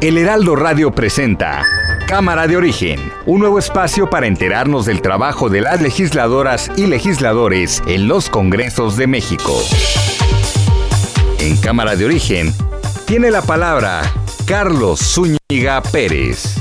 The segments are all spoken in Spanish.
El Heraldo Radio presenta Cámara de Origen, un nuevo espacio para enterarnos del trabajo de las legisladoras y legisladores en los Congresos de México. En Cámara de Origen tiene la palabra Carlos Zúñiga Pérez.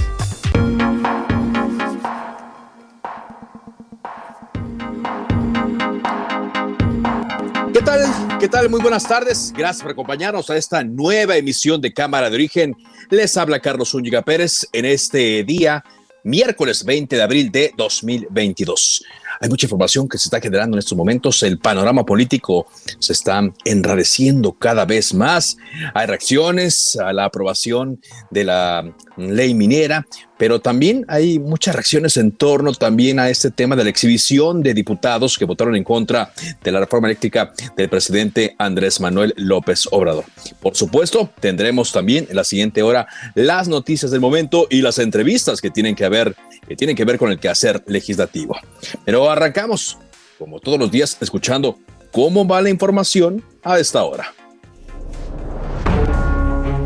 ¿Qué tal? ¿Qué tal? Muy buenas tardes. Gracias por acompañarnos a esta nueva emisión de Cámara de Origen. Les habla Carlos Zúñiga Pérez en este día, miércoles 20 de abril de 2022. Hay mucha información que se está generando en estos momentos. El panorama político se está enrareciendo cada vez más. Hay reacciones a la aprobación de la ley minera, pero también hay muchas reacciones en torno también a este tema de la exhibición de diputados que votaron en contra de la reforma eléctrica del presidente Andrés Manuel López Obrador. Por supuesto, tendremos también en la siguiente hora las noticias del momento y las entrevistas que tienen que ver, que tienen que ver con el quehacer legislativo. Pero arrancamos, como todos los días, escuchando cómo va la información a esta hora.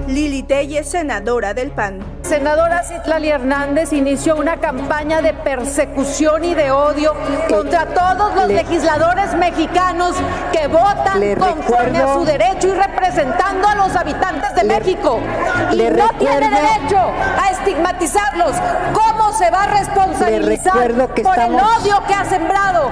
Lili Telles, senadora del PAN. Senadora Citlali Hernández inició una campaña de persecución y de odio contra todos los legisladores mexicanos que votan conforme a su derecho y representando a los habitantes de México. Y no tiene derecho a estigmatizarlos. ¿Cómo se va a responsabilizar por el odio que ha sembrado?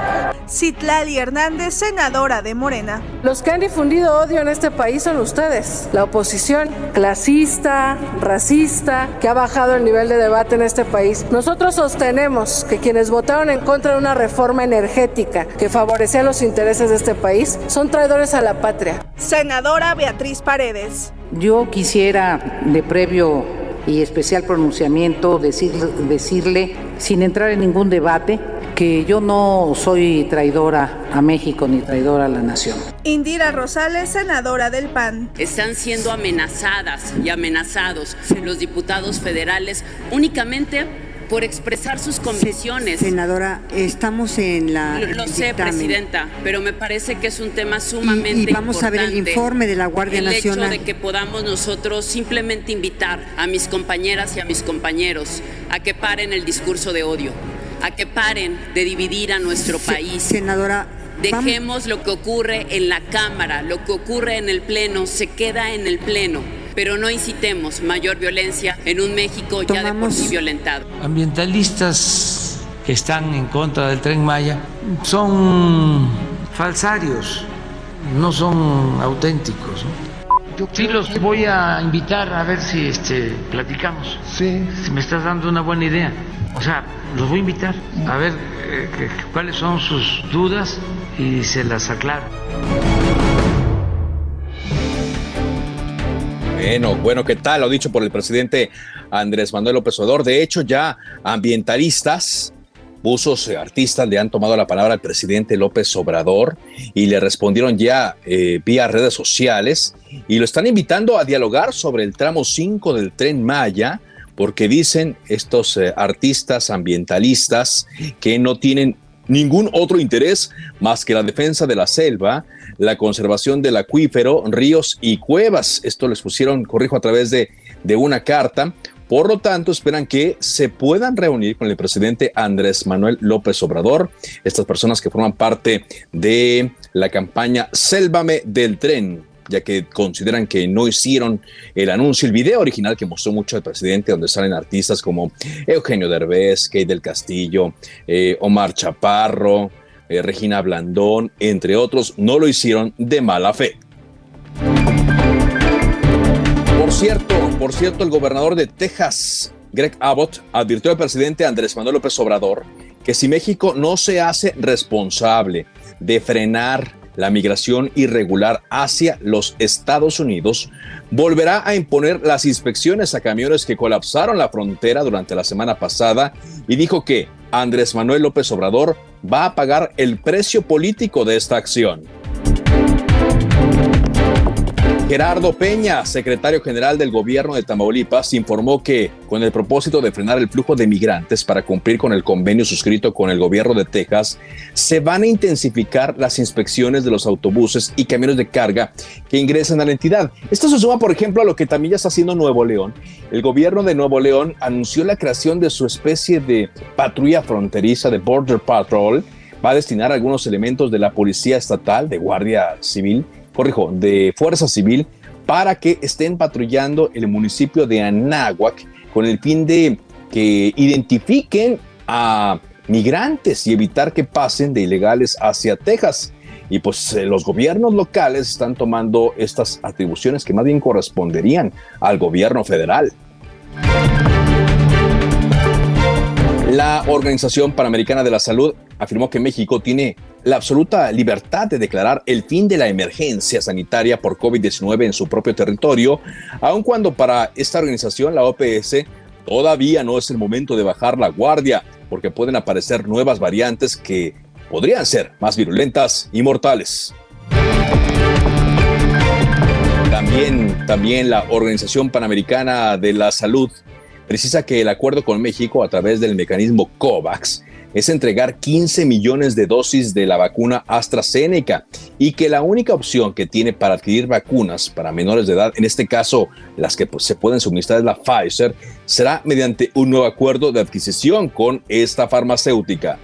Citlali Hernández, senadora de Morena. Los que han difundido odio en este país son ustedes, la oposición clasista, racista, que ha bajado el nivel de debate en este país. Nosotros sostenemos que quienes votaron en contra de una reforma energética que favorecía los intereses de este país son traidores a la patria. Senadora Beatriz Paredes. Yo quisiera de previo y especial pronunciamiento decir, decirle, sin entrar en ningún debate, que yo no soy traidora a México ni traidora a la nación. Indira Rosales, senadora del PAN. Están siendo amenazadas y amenazados los diputados federales únicamente por expresar sus convicciones. Senadora, estamos en la. Lo, lo sé, presidenta, pero me parece que es un tema sumamente Y, y vamos a ver el importante. informe de la Guardia el Nacional. hecho de que podamos nosotros simplemente invitar a mis compañeras y a mis compañeros a que paren el discurso de odio, a que paren de dividir a nuestro Se- país. Senadora, Dejemos lo que ocurre en la Cámara, lo que ocurre en el Pleno, se queda en el Pleno. Pero no incitemos mayor violencia en un México ya de por sí violentado. ambientalistas que están en contra del tren Maya son falsarios, no son auténticos. ¿no? Sí, los voy a invitar a ver si este, platicamos. Sí. Si me estás dando una buena idea. O sea, los voy a invitar a ver eh, que- cuáles son sus dudas y se las aclaro. Bueno, bueno, ¿qué tal? Lo dicho por el presidente Andrés Manuel López Obrador. De hecho, ya ambientalistas, buzos, eh, artistas le han tomado la palabra al presidente López Obrador y le respondieron ya eh, vía redes sociales y lo están invitando a dialogar sobre el tramo 5 del tren Maya porque dicen estos eh, artistas ambientalistas que no tienen ningún otro interés más que la defensa de la selva, la conservación del acuífero, ríos y cuevas. Esto les pusieron, corrijo, a través de, de una carta. Por lo tanto, esperan que se puedan reunir con el presidente Andrés Manuel López Obrador, estas personas que forman parte de la campaña Sélvame del Tren, ya que consideran que no hicieron el anuncio, el video original que mostró mucho el presidente, donde salen artistas como Eugenio Derbez, Kate del Castillo, eh, Omar Chaparro, eh, Regina Blandón, entre otros, no lo hicieron de mala fe. Por cierto, por cierto, el gobernador de Texas, Greg Abbott, advirtió al presidente Andrés Manuel López Obrador que si México no se hace responsable de frenar la migración irregular hacia los Estados Unidos, volverá a imponer las inspecciones a camiones que colapsaron la frontera durante la semana pasada y dijo que Andrés Manuel López Obrador va a pagar el precio político de esta acción. Gerardo Peña, secretario general del gobierno de Tamaulipas, informó que con el propósito de frenar el flujo de migrantes para cumplir con el convenio suscrito con el gobierno de Texas, se van a intensificar las inspecciones de los autobuses y camiones de carga que ingresan a la entidad. Esto se suma, por ejemplo, a lo que también ya está haciendo Nuevo León. El gobierno de Nuevo León anunció la creación de su especie de patrulla fronteriza de Border Patrol. Va a destinar algunos elementos de la Policía Estatal, de Guardia Civil, corrijo, de Fuerza Civil para que estén patrullando el municipio de Anáhuac con el fin de que identifiquen a migrantes y evitar que pasen de ilegales hacia Texas. Y pues eh, los gobiernos locales están tomando estas atribuciones que más bien corresponderían al gobierno federal. La Organización Panamericana de la Salud afirmó que México tiene la absoluta libertad de declarar el fin de la emergencia sanitaria por COVID-19 en su propio territorio, aun cuando para esta organización, la OPS, todavía no es el momento de bajar la guardia, porque pueden aparecer nuevas variantes que podrían ser más virulentas y mortales. También, también la Organización Panamericana de la Salud precisa que el acuerdo con México a través del mecanismo COVAX es entregar 15 millones de dosis de la vacuna AstraZeneca y que la única opción que tiene para adquirir vacunas para menores de edad, en este caso las que pues, se pueden suministrar es la Pfizer, será mediante un nuevo acuerdo de adquisición con esta farmacéutica.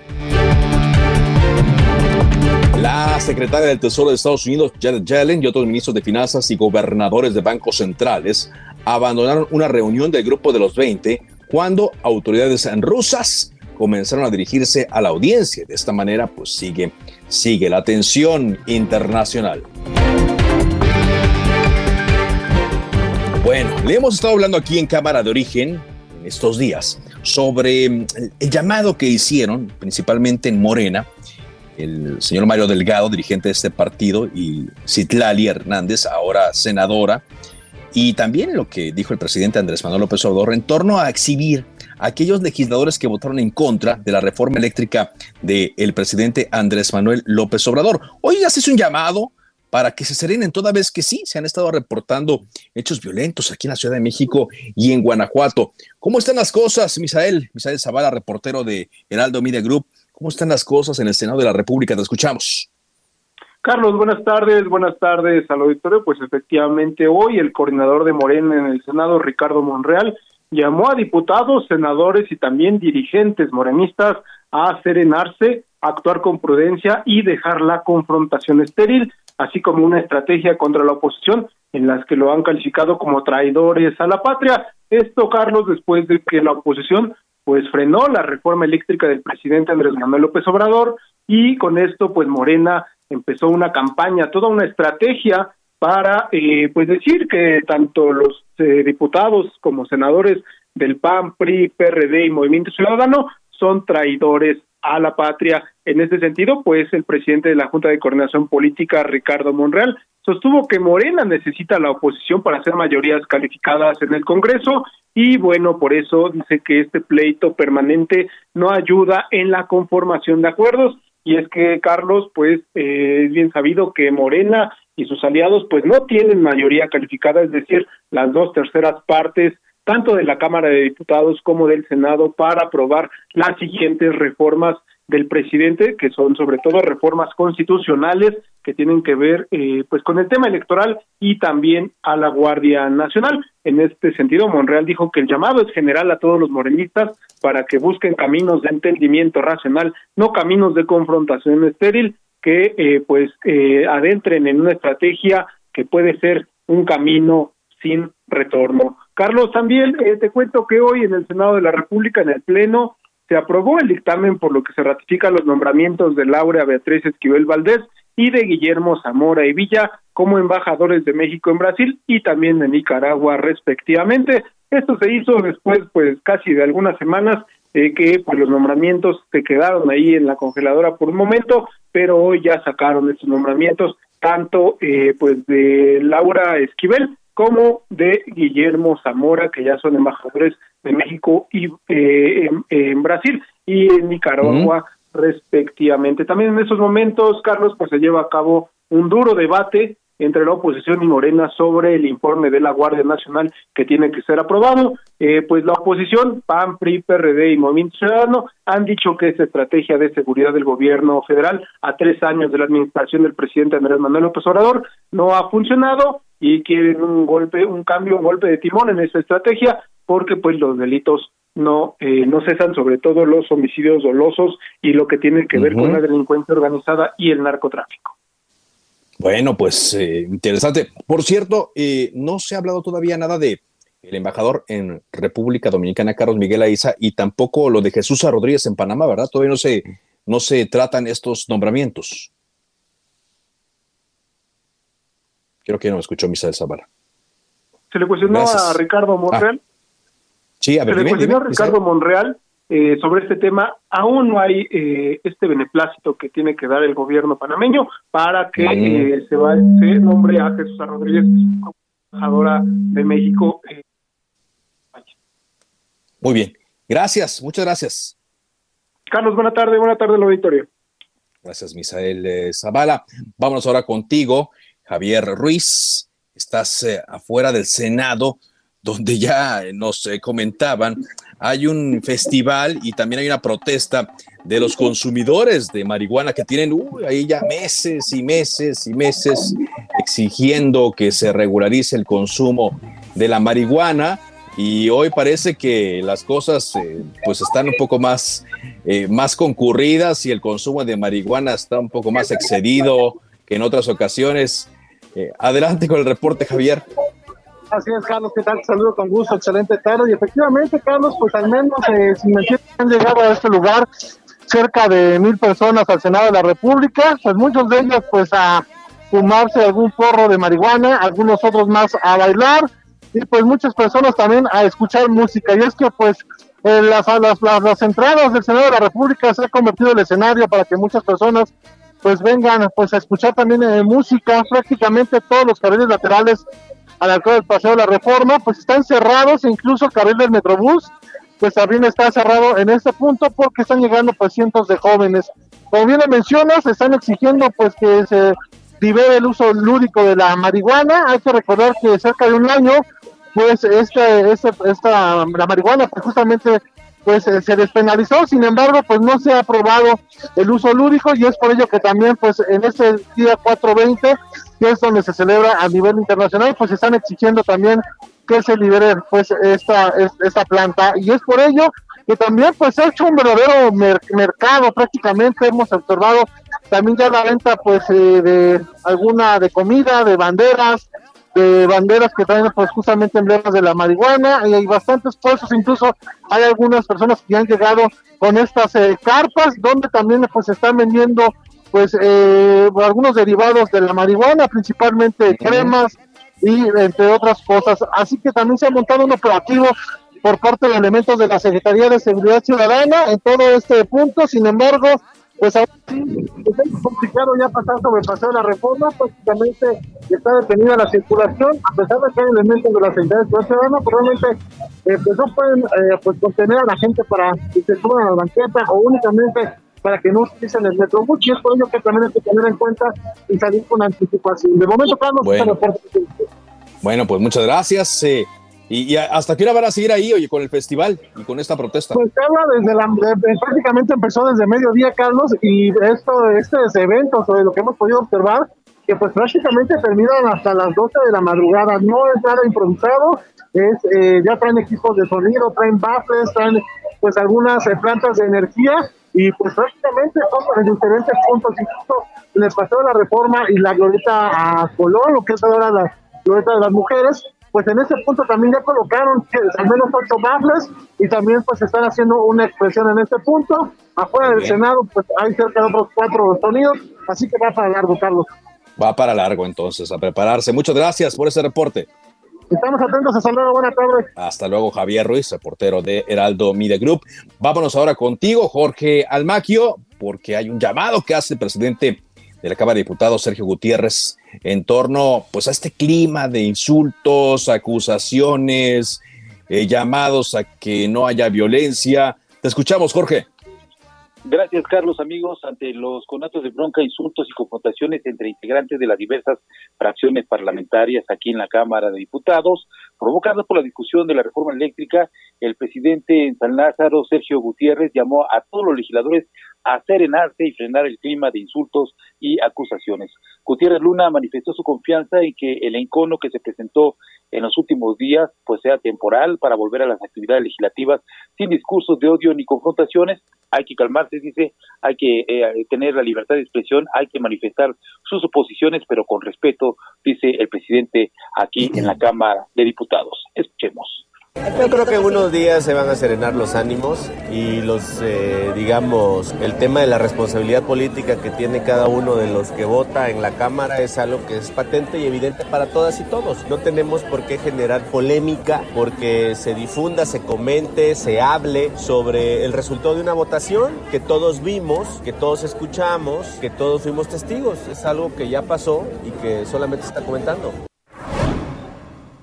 La secretaria del Tesoro de Estados Unidos, Janet Yellen, y otros ministros de Finanzas y gobernadores de bancos centrales abandonaron una reunión del grupo de los 20 cuando autoridades rusas comenzaron a dirigirse a la audiencia. De esta manera, pues sigue, sigue la tensión internacional. Bueno, le hemos estado hablando aquí en Cámara de Origen en estos días sobre el llamado que hicieron, principalmente en Morena, el señor Mario Delgado, dirigente de este partido, y Citlali Hernández, ahora senadora, y también lo que dijo el presidente Andrés Manuel López Obrador en torno a exhibir a aquellos legisladores que votaron en contra de la reforma eléctrica del presidente Andrés Manuel López Obrador. Hoy ya se hizo un llamado para que se serenen toda vez que sí se han estado reportando hechos violentos aquí en la Ciudad de México y en Guanajuato. ¿Cómo están las cosas, Misael? Misael Zavala, reportero de Heraldo Media Group. ¿Cómo están las cosas en el Senado de la República? Te escuchamos. Carlos, buenas tardes, buenas tardes al auditorio. Pues efectivamente hoy el coordinador de Morena en el Senado, Ricardo Monreal, llamó a diputados, senadores y también dirigentes morenistas a serenarse, actuar con prudencia y dejar la confrontación estéril, así como una estrategia contra la oposición en las que lo han calificado como traidores a la patria. Esto, Carlos, después de que la oposición pues frenó la reforma eléctrica del presidente Andrés Manuel López Obrador y con esto pues Morena empezó una campaña, toda una estrategia para eh, pues decir que tanto los eh, diputados como senadores del PAN, PRI, PRD y Movimiento Ciudadano son traidores a la patria. En este sentido, pues el presidente de la Junta de Coordinación Política, Ricardo Monreal, sostuvo que Morena necesita la oposición para hacer mayorías calificadas en el Congreso y bueno, por eso dice que este pleito permanente no ayuda en la conformación de acuerdos y es que Carlos, pues eh, es bien sabido que Morena y sus aliados pues no tienen mayoría calificada, es decir, las dos terceras partes tanto de la Cámara de Diputados como del Senado para aprobar las siguientes reformas del presidente, que son sobre todo reformas constitucionales que tienen que ver eh, pues con el tema electoral y también a la Guardia Nacional. En este sentido, Monreal dijo que el llamado es general a todos los morenistas para que busquen caminos de entendimiento racional, no caminos de confrontación estéril, que eh, pues eh, adentren en una estrategia que puede ser un camino sin retorno. Carlos, también eh, te cuento que hoy en el Senado de la República, en el Pleno, se aprobó el dictamen por lo que se ratifican los nombramientos de Laura Beatriz Esquivel Valdés y de Guillermo Zamora y Villa como embajadores de México en Brasil y también de Nicaragua respectivamente. Esto se hizo después, pues casi de algunas semanas, eh, que pues los nombramientos se quedaron ahí en la congeladora por un momento, pero hoy ya sacaron estos nombramientos tanto eh, pues de Laura Esquivel como de Guillermo Zamora, que ya son embajadores de México y eh, en, Brasil y en Nicaragua respectivamente. También en esos momentos, Carlos, pues se lleva a cabo un duro debate entre la oposición y Morena sobre el informe de la Guardia Nacional que tiene que ser aprobado. Eh, pues la oposición, PAN, PRI, PRD y Movimiento Ciudadano han dicho que esa estrategia de seguridad del gobierno federal a tres años de la administración del presidente Andrés Manuel López Obrador no ha funcionado y quieren un golpe, un cambio, un golpe de timón en esa estrategia porque pues los delitos no eh, no cesan sobre todo los homicidios dolosos y lo que tiene que ver con la delincuencia organizada y el narcotráfico. Bueno, pues eh, interesante. Por cierto, eh, no se ha hablado todavía nada de el embajador en República Dominicana, Carlos Miguel Aiza, y tampoco lo de Jesús Rodríguez en Panamá, ¿verdad? Todavía no se, no se tratan estos nombramientos. Creo que no me escuchó Misael Zavala. Se le cuestionó a Ricardo Monreal. sí, a ver, Se le cuestionó a Ricardo Monreal eh, sobre este tema. Aún no hay eh, este beneplácito que tiene que dar el gobierno panameño para que eh, se, va, se nombre a Jesús Rodríguez como embajadora de México. Muy bien. Gracias, muchas gracias. Carlos, buena tarde, buena tarde, la auditorio. Gracias, Misael Zavala. Vámonos ahora contigo, Javier Ruiz. Estás afuera del Senado, donde ya nos comentaban hay un festival y también hay una protesta de los consumidores de marihuana que tienen ahí ya meses y meses y meses exigiendo que se regularice el consumo de la marihuana y hoy parece que las cosas eh, pues están un poco más, eh, más concurridas y el consumo de marihuana está un poco más excedido que en otras ocasiones. Eh, adelante con el reporte, Javier. Así es, Carlos, ¿qué tal? Saludo con gusto, excelente tarde. Y efectivamente, Carlos, pues al menos, eh, si me han llegado a este lugar cerca de mil personas al Senado de la República, pues muchos de ellos pues a fumarse algún porro de marihuana, algunos otros más a bailar y pues muchas personas también a escuchar música. Y es que pues eh, las, las, las, entradas del Senado de la República se ha convertido en el escenario para que muchas personas pues vengan pues a escuchar también eh, música, prácticamente todos los carriles laterales al alcalde del Paseo de la Reforma, pues están cerrados, incluso el carril del Metrobús, pues también está cerrado en este punto porque están llegando pues cientos de jóvenes. Como bien le mencionas, están exigiendo pues que se libere el uso lúdico de la marihuana. Hay que recordar que cerca de un año, pues este, este, esta, la marihuana pues justamente pues eh, se despenalizó, sin embargo, pues no se ha aprobado el uso lúdico y es por ello que también pues en este día 420, que es donde se celebra a nivel internacional, pues están exigiendo también que se libere pues esta, esta planta. Y es por ello que también pues se ha hecho un verdadero mercado prácticamente, hemos observado también ya la venta pues eh, de alguna de comida, de banderas, de banderas que traen pues justamente emblemas de la marihuana y hay bastantes puestos, incluso hay algunas personas que han llegado con estas eh, carpas donde también pues están vendiendo pues eh, algunos derivados de la marihuana, principalmente cremas y entre otras cosas. Así que también se ha montado un operativo por parte de elementos de la Secretaría de Seguridad Ciudadana en todo este punto. Sin embargo, pues ahora sí, es complicado ya pasar sobre el paseo de la reforma, prácticamente está detenida la circulación, a pesar de que hay elementos de la Secretaría de Ciudadana, probablemente eh, pues no pueden eh, pues contener a la gente para que se suban a la banqueta o únicamente para que no utilicen el metrobús y es por ello que también hay que tener en cuenta y salir con anticipación. De momento, Carlos, bueno, bueno pues muchas gracias. Eh, ¿Y, hasta qué hora van a seguir ahí, oye, con el festival y con esta protesta? Pues desde la, prácticamente empezó desde mediodía, Carlos, y esto, este evento, sobre lo que hemos podido observar, que pues prácticamente terminan hasta las 12 de la madrugada. No es nada improvisado, es eh, ya traen equipos de sonido, traen baffles, traen pues algunas eh, plantas de energía y pues prácticamente son en diferentes puntos, incluso en el paseo de la reforma y la glorieta a Colón, lo que es ahora la glorieta de las mujeres, pues en ese punto también ya colocaron al menos ocho baffles y también pues están haciendo una expresión en este punto. Afuera del Senado pues hay cerca de otros cuatro sonidos, así que va para largo, Carlos. Va para largo entonces, a prepararse. Muchas gracias por ese reporte. Estamos atentos, hasta luego, buenas tardes. Hasta luego, Javier Ruiz, reportero de Heraldo Media Group. Vámonos ahora contigo, Jorge Almaquio, porque hay un llamado que hace el presidente de la Cámara de Diputados, Sergio Gutiérrez, en torno pues, a este clima de insultos, acusaciones, eh, llamados a que no haya violencia. Te escuchamos, Jorge. Gracias, Carlos. Amigos, ante los conatos de bronca, insultos y confrontaciones entre integrantes de las diversas fracciones parlamentarias aquí en la Cámara de Diputados, provocadas por la discusión de la reforma eléctrica, el presidente en San Lázaro, Sergio Gutiérrez, llamó a todos los legisladores a serenarse y frenar el clima de insultos y acusaciones. Gutiérrez Luna manifestó su confianza en que el encono que se presentó en los últimos días pues sea temporal para volver a las actividades legislativas sin discursos de odio ni confrontaciones. Hay que calmarse, dice, hay que eh, tener la libertad de expresión, hay que manifestar sus oposiciones, pero con respeto, dice el presidente aquí en la Cámara de Diputados. Escuchemos. Yo creo que en unos días se van a serenar los ánimos y los, eh, digamos, el tema de la responsabilidad política que tiene cada uno de los que vota en la Cámara es algo que es patente y evidente para todas y todos. No tenemos por qué generar polémica porque se difunda, se comente, se hable sobre el resultado de una votación que todos vimos, que todos escuchamos, que todos fuimos testigos. Es algo que ya pasó y que solamente está comentando.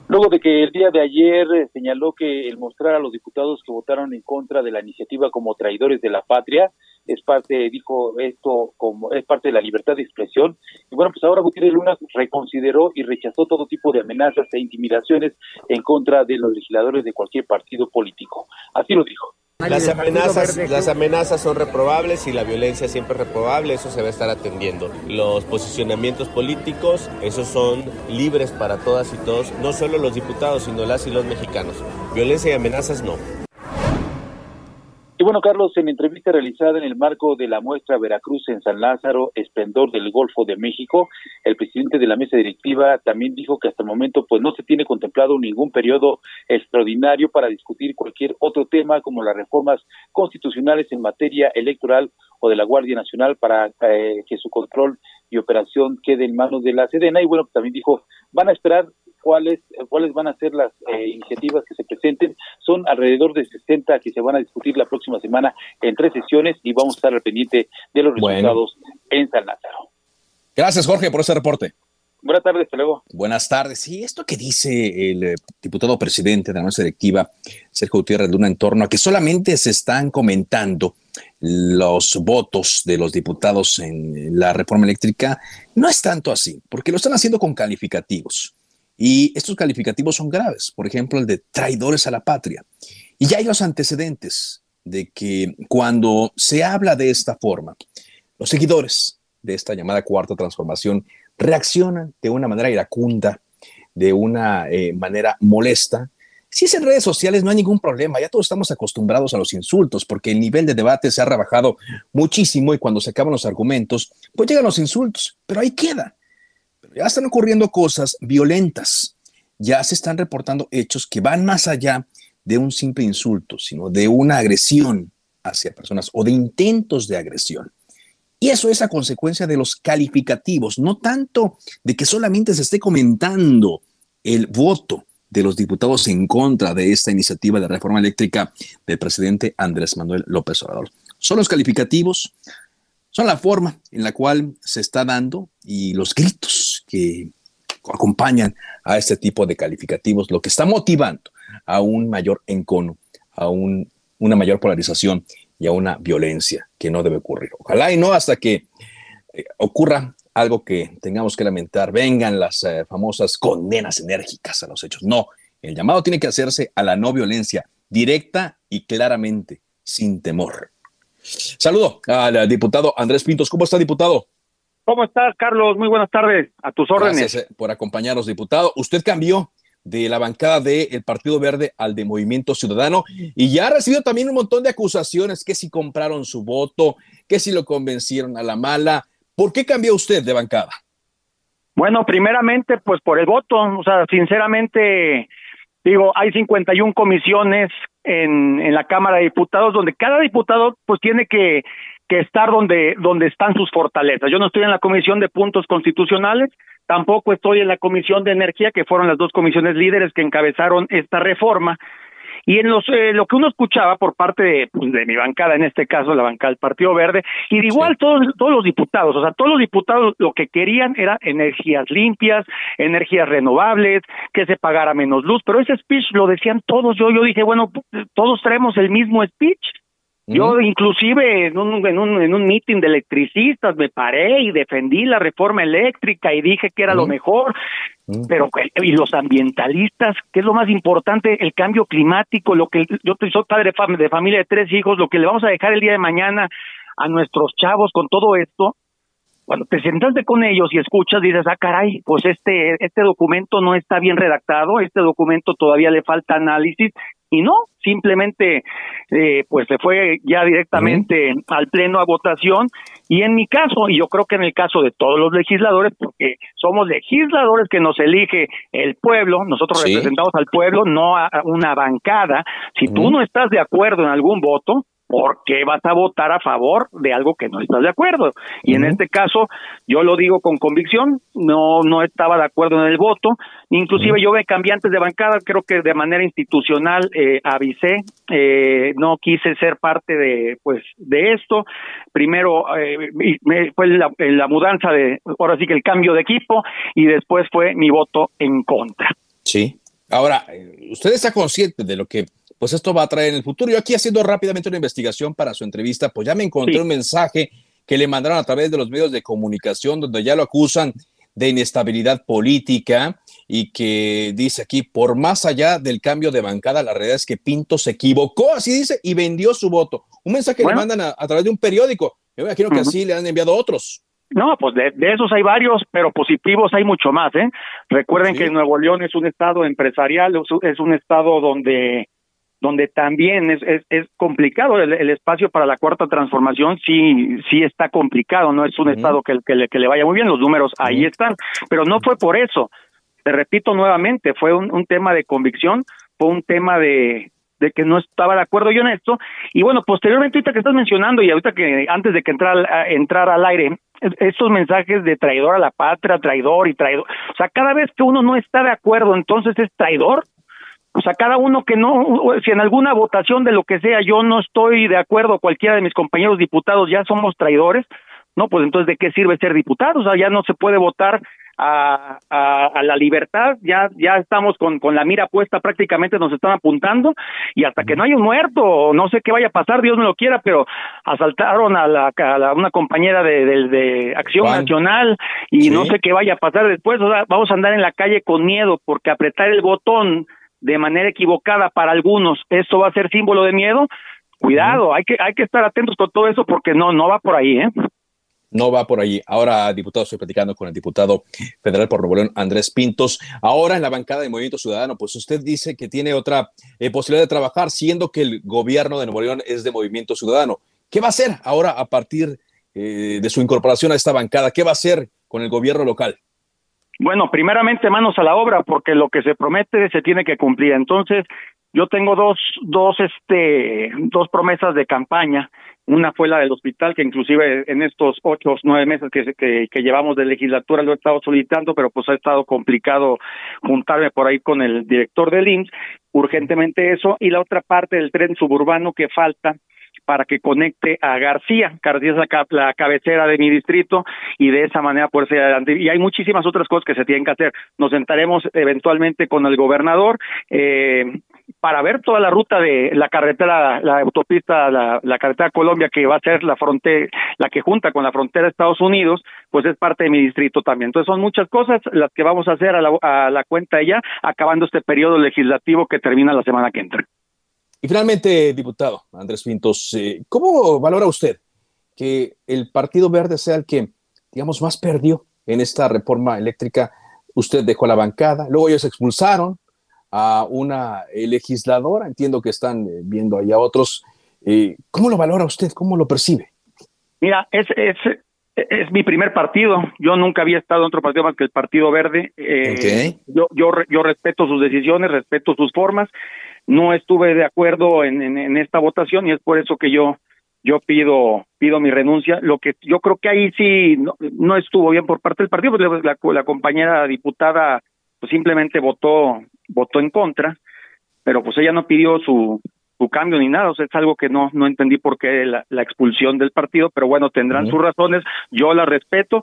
Luego de que el día de ayer eh, señaló que el mostrar a los diputados que votaron en contra de la iniciativa como traidores de la patria es parte, dijo esto, como es parte de la libertad de expresión. Y bueno, pues ahora Gutiérrez Luna reconsideró y rechazó todo tipo de amenazas e intimidaciones en contra de los legisladores de cualquier partido político. Así lo dijo. Las amenazas, las amenazas son reprobables y la violencia siempre es reprobable, eso se va a estar atendiendo. Los posicionamientos políticos, esos son libres para todas y todos, no solo los diputados, sino las y los mexicanos. Violencia y amenazas no. Y bueno, Carlos, en entrevista realizada en el marco de la muestra Veracruz en San Lázaro, Esplendor del Golfo de México, el presidente de la mesa directiva también dijo que hasta el momento pues no se tiene contemplado ningún periodo extraordinario para discutir cualquier otro tema como las reformas constitucionales en materia electoral o de la Guardia Nacional para eh, que su control y operación quede en manos de la Sedena. Y bueno, también dijo, van a esperar cuáles cuáles van a ser las eh, iniciativas que se presenten. Son alrededor de 60 que se van a discutir la próxima semana en tres sesiones y vamos a estar al pendiente de los resultados en San Lázaro. Gracias, Jorge, por ese reporte. Buenas tardes, hasta luego. Buenas tardes. Sí, esto que dice el eh, diputado presidente de la mesa directiva, Sergio Gutiérrez Luna, en torno a que solamente se están comentando los votos de los diputados en la reforma eléctrica, no es tanto así, porque lo están haciendo con calificativos. Y estos calificativos son graves, por ejemplo, el de traidores a la patria. Y ya hay los antecedentes de que cuando se habla de esta forma, los seguidores de esta llamada cuarta transformación reaccionan de una manera iracunda, de una eh, manera molesta. Si es en redes sociales, no hay ningún problema. Ya todos estamos acostumbrados a los insultos porque el nivel de debate se ha rebajado muchísimo y cuando se acaban los argumentos, pues llegan los insultos, pero ahí queda ya están ocurriendo cosas violentas, ya se están reportando hechos que van más allá de un simple insulto, sino de una agresión hacia personas o de intentos de agresión. Y eso es a consecuencia de los calificativos, no tanto de que solamente se esté comentando el voto de los diputados en contra de esta iniciativa de reforma eléctrica del presidente Andrés Manuel López Obrador. Son los calificativos, son la forma en la cual se está dando y los gritos que acompañan a este tipo de calificativos, lo que está motivando a un mayor encono, a un, una mayor polarización y a una violencia que no debe ocurrir. Ojalá y no hasta que eh, ocurra algo que tengamos que lamentar, vengan las eh, famosas condenas enérgicas a los hechos. No, el llamado tiene que hacerse a la no violencia, directa y claramente, sin temor. Saludo al diputado Andrés Pintos. ¿Cómo está, diputado? ¿Cómo estás, Carlos? Muy buenas tardes. A tus órdenes. Gracias eh, por acompañarnos, diputado. Usted cambió de la bancada del Partido Verde al de Movimiento Ciudadano y ya ha recibido también un montón de acusaciones que si compraron su voto, que si lo convencieron a la mala. ¿Por qué cambió usted de bancada? Bueno, primeramente, pues por el voto. O sea, sinceramente, digo, hay 51 comisiones en, en la Cámara de Diputados donde cada diputado pues tiene que, que estar donde, donde están sus fortalezas. Yo no estoy en la Comisión de Puntos Constitucionales, tampoco estoy en la Comisión de Energía, que fueron las dos comisiones líderes que encabezaron esta reforma. Y en los, eh, lo que uno escuchaba por parte de, pues, de, mi bancada, en este caso la bancada del Partido Verde, y de igual todos, todos los diputados, o sea, todos los diputados lo que querían era energías limpias, energías renovables, que se pagara menos luz, pero ese speech lo decían todos, yo, yo dije, bueno, todos traemos el mismo speech, yo inclusive en un, en un, en un meeting de electricistas me paré y defendí la reforma eléctrica y dije que era lo mejor, pero y los ambientalistas, que es lo más importante, el cambio climático, lo que yo soy padre de familia de tres hijos, lo que le vamos a dejar el día de mañana a nuestros chavos con todo esto, cuando te sentaste con ellos y escuchas, dices, ah, caray, pues este, este documento no está bien redactado, este documento todavía le falta análisis, y no, simplemente eh, pues se fue ya directamente al pleno a votación. Y en mi caso y yo creo que en el caso de todos los legisladores porque somos legisladores que nos elige el pueblo nosotros representamos al pueblo no a una bancada. Si tú no estás de acuerdo en algún voto ¿por qué vas a votar a favor de algo que no estás de acuerdo? Y en este caso, yo lo digo con convicción, no no estaba de acuerdo en el voto, inclusive yo me cambié antes de bancada, creo que de manera institucional eh, avisé, eh, no quise ser parte de pues de esto, primero eh, me, fue la, la mudanza de, ahora sí que el cambio de equipo, y después fue mi voto en contra. Sí. Ahora, usted está consciente de lo que pues esto va a traer en el futuro. Yo aquí haciendo rápidamente una investigación para su entrevista, pues ya me encontré un mensaje que le mandaron a través de los medios de comunicación donde ya lo acusan de inestabilidad política y que dice aquí, por más allá del cambio de bancada, la realidad es que Pinto se equivocó, así dice, y vendió su voto. Un mensaje que le mandan a, través de un periódico. Yo me imagino que así le han enviado otros. No, pues de, esos hay varios, pero positivos hay mucho más. ¿eh? Recuerden que Nuevo León es un estado empresarial, es un estado donde donde también es, es, complicado el, espacio para la cuarta transformación, sí, sí está complicado, no es un estado que, que, le, que le vaya muy bien, los números ahí están, pero no fue por eso, te repito nuevamente, fue un, un tema de convicción, fue un tema de, de que no estaba de acuerdo yo en esto. Y bueno, posteriormente, ahorita que estás mencionando y ahorita que antes de que entrar, entrar al aire, estos mensajes de traidor a la patria, traidor y traidor, o sea, cada vez que uno no está de acuerdo, entonces es traidor. O sea, cada uno que no, si en alguna votación de lo que sea yo no estoy de acuerdo, cualquiera de mis compañeros diputados ya somos traidores, no, pues entonces ¿de qué sirve ser diputado? O sea, ya no se puede votar a, a, la libertad, ya, ya estamos con, con la mira puesta, prácticamente nos están apuntando, y hasta que no haya un muerto, no sé qué vaya a pasar, Dios no lo quiera, pero asaltaron a, la, a una compañera de, de, Acción Nacional, y no sé qué vaya a pasar después, o sea, vamos a andar en la calle con miedo, porque apretar el botón de manera equivocada para algunos, ¿esto va a ser símbolo de miedo? Cuidado, hay que, hay que estar atentos con todo eso porque no, no va por ahí, ¿eh? No va por ahí. Ahora, diputado, estoy platicando con el diputado federal por Nuevo León, Andrés Pintos. Ahora en la bancada de Movimiento Ciudadano, pues usted dice que tiene otra eh, posibilidad de trabajar, siendo que el gobierno de Nuevo León es de Movimiento Ciudadano. ¿Qué va a hacer ahora a partir eh, de su incorporación a esta bancada? ¿Qué va a hacer con el gobierno local? Bueno, primeramente manos a la obra, porque lo que se promete se tiene que cumplir. Entonces, yo tengo dos, dos, este, dos promesas de campaña. Una fue la del hospital, que inclusive en estos ocho o nueve meses que, que, que, llevamos de legislatura lo he estado solicitando, pero pues ha estado complicado juntarme por ahí con el director del IMSS, urgentemente eso. Y la otra parte del tren suburbano que falta, para que conecte a García. García es la, cabecera de mi distrito y de esa manera poder ser adelante. Y hay muchísimas otras cosas que se tienen que hacer. Nos sentaremos eventualmente con el gobernador eh, para ver toda la ruta de la carretera, la autopista, la, carretera Colombia que va a ser la frontera, la que junta con la frontera de Estados Unidos, pues es parte de mi distrito también. Entonces son muchas cosas las que vamos a hacer a la, a la cuenta ya, acabando este periodo legislativo que termina la semana que entra. Y finalmente, diputado Andrés Pintos, eh, ¿cómo valora usted que el Partido Verde sea el que, digamos, más perdió en esta reforma eléctrica? Usted dejó la bancada, luego ellos expulsaron a una legisladora, entiendo que están eh, viendo ahí a otros. Eh, ¿Cómo lo valora usted? ¿Cómo lo percibe? Mira, es, es, es mi primer partido. Yo nunca había estado en otro partido más que el Partido Verde. yo, yo, yo respeto sus decisiones, respeto sus formas no estuve de acuerdo en, en, esta votación y es por eso que yo yo pido pido mi renuncia. Lo que yo creo que ahí sí no, no estuvo bien por parte del partido, pues la, la compañera diputada pues simplemente votó votó en contra, pero pues ella no pidió su su cambio ni nada, o sea, es algo que no no entendí por qué la, la expulsión del partido, pero bueno, tendrán sus razones, yo la respeto,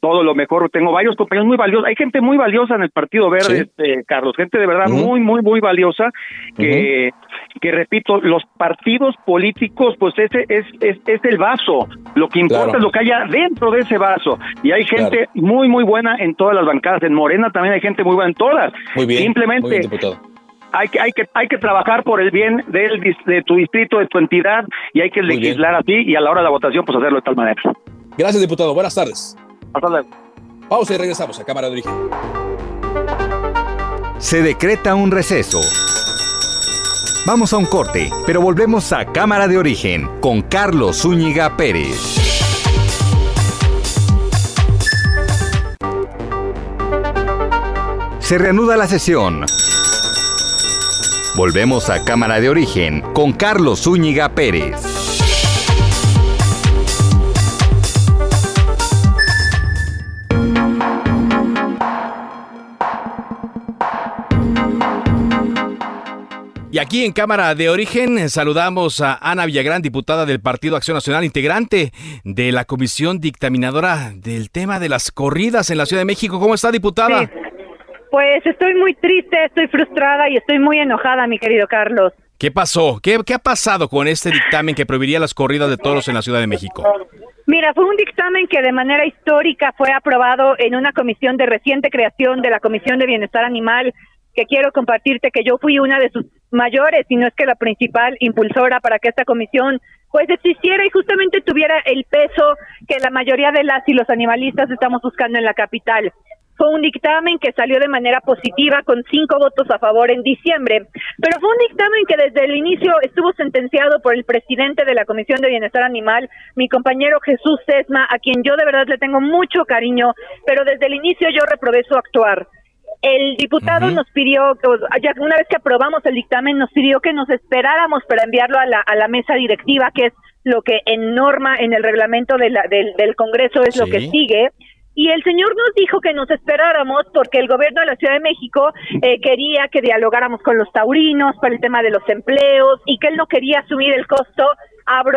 todo lo mejor. Tengo varios compañeros muy valiosos. Hay gente muy valiosa en el Partido Verde, este, Carlos. Gente de verdad muy, muy, muy valiosa. Que, que repito, los partidos políticos, pues ese es, es, es el vaso. Lo que importa es lo que haya dentro de ese vaso. Y hay gente muy, muy buena en todas las bancadas. En Morena también hay gente muy buena en todas. Muy bien. Simplemente. hay que, hay que hay que trabajar por el bien del, de tu distrito, de tu entidad, y hay que legislar así y a la hora de la votación, pues hacerlo de tal manera. Gracias, diputado. Buenas tardes. Hasta luego. Pausa y regresamos a Cámara de Origen. Se decreta un receso. Vamos a un corte, pero volvemos a Cámara de Origen con Carlos Zúñiga Pérez. Se reanuda la sesión. Volvemos a Cámara de Origen con Carlos Zúñiga Pérez. Y aquí en Cámara de Origen saludamos a Ana Villagrán, diputada del Partido Acción Nacional, integrante de la comisión dictaminadora del tema de las corridas en la Ciudad de México. ¿Cómo está, diputada? Pues estoy muy triste, estoy frustrada y estoy muy enojada, mi querido Carlos. ¿Qué pasó? ¿Qué, qué ha pasado con este dictamen que prohibiría las corridas de toros en la Ciudad de México? Mira, fue un dictamen que de manera histórica fue aprobado en una comisión de reciente creación de la Comisión de Bienestar Animal que quiero compartirte que yo fui una de sus mayores, y no es que la principal impulsora para que esta comisión pues existiera y justamente tuviera el peso que la mayoría de las y los animalistas estamos buscando en la capital. Fue un dictamen que salió de manera positiva con cinco votos a favor en diciembre, pero fue un dictamen que desde el inicio estuvo sentenciado por el presidente de la Comisión de Bienestar Animal, mi compañero Jesús Sesma, a quien yo de verdad le tengo mucho cariño, pero desde el inicio yo reprobé su actuar. El diputado nos pidió, ya una vez que aprobamos el dictamen, nos pidió que nos esperáramos para enviarlo a la, a la mesa directiva, que es lo que en norma, en el reglamento de la, del, del Congreso es lo que sigue. Y el señor nos dijo que nos esperáramos porque el gobierno de la Ciudad de México eh, quería que dialogáramos con los taurinos para el tema de los empleos y que él no quería asumir el costo. Abro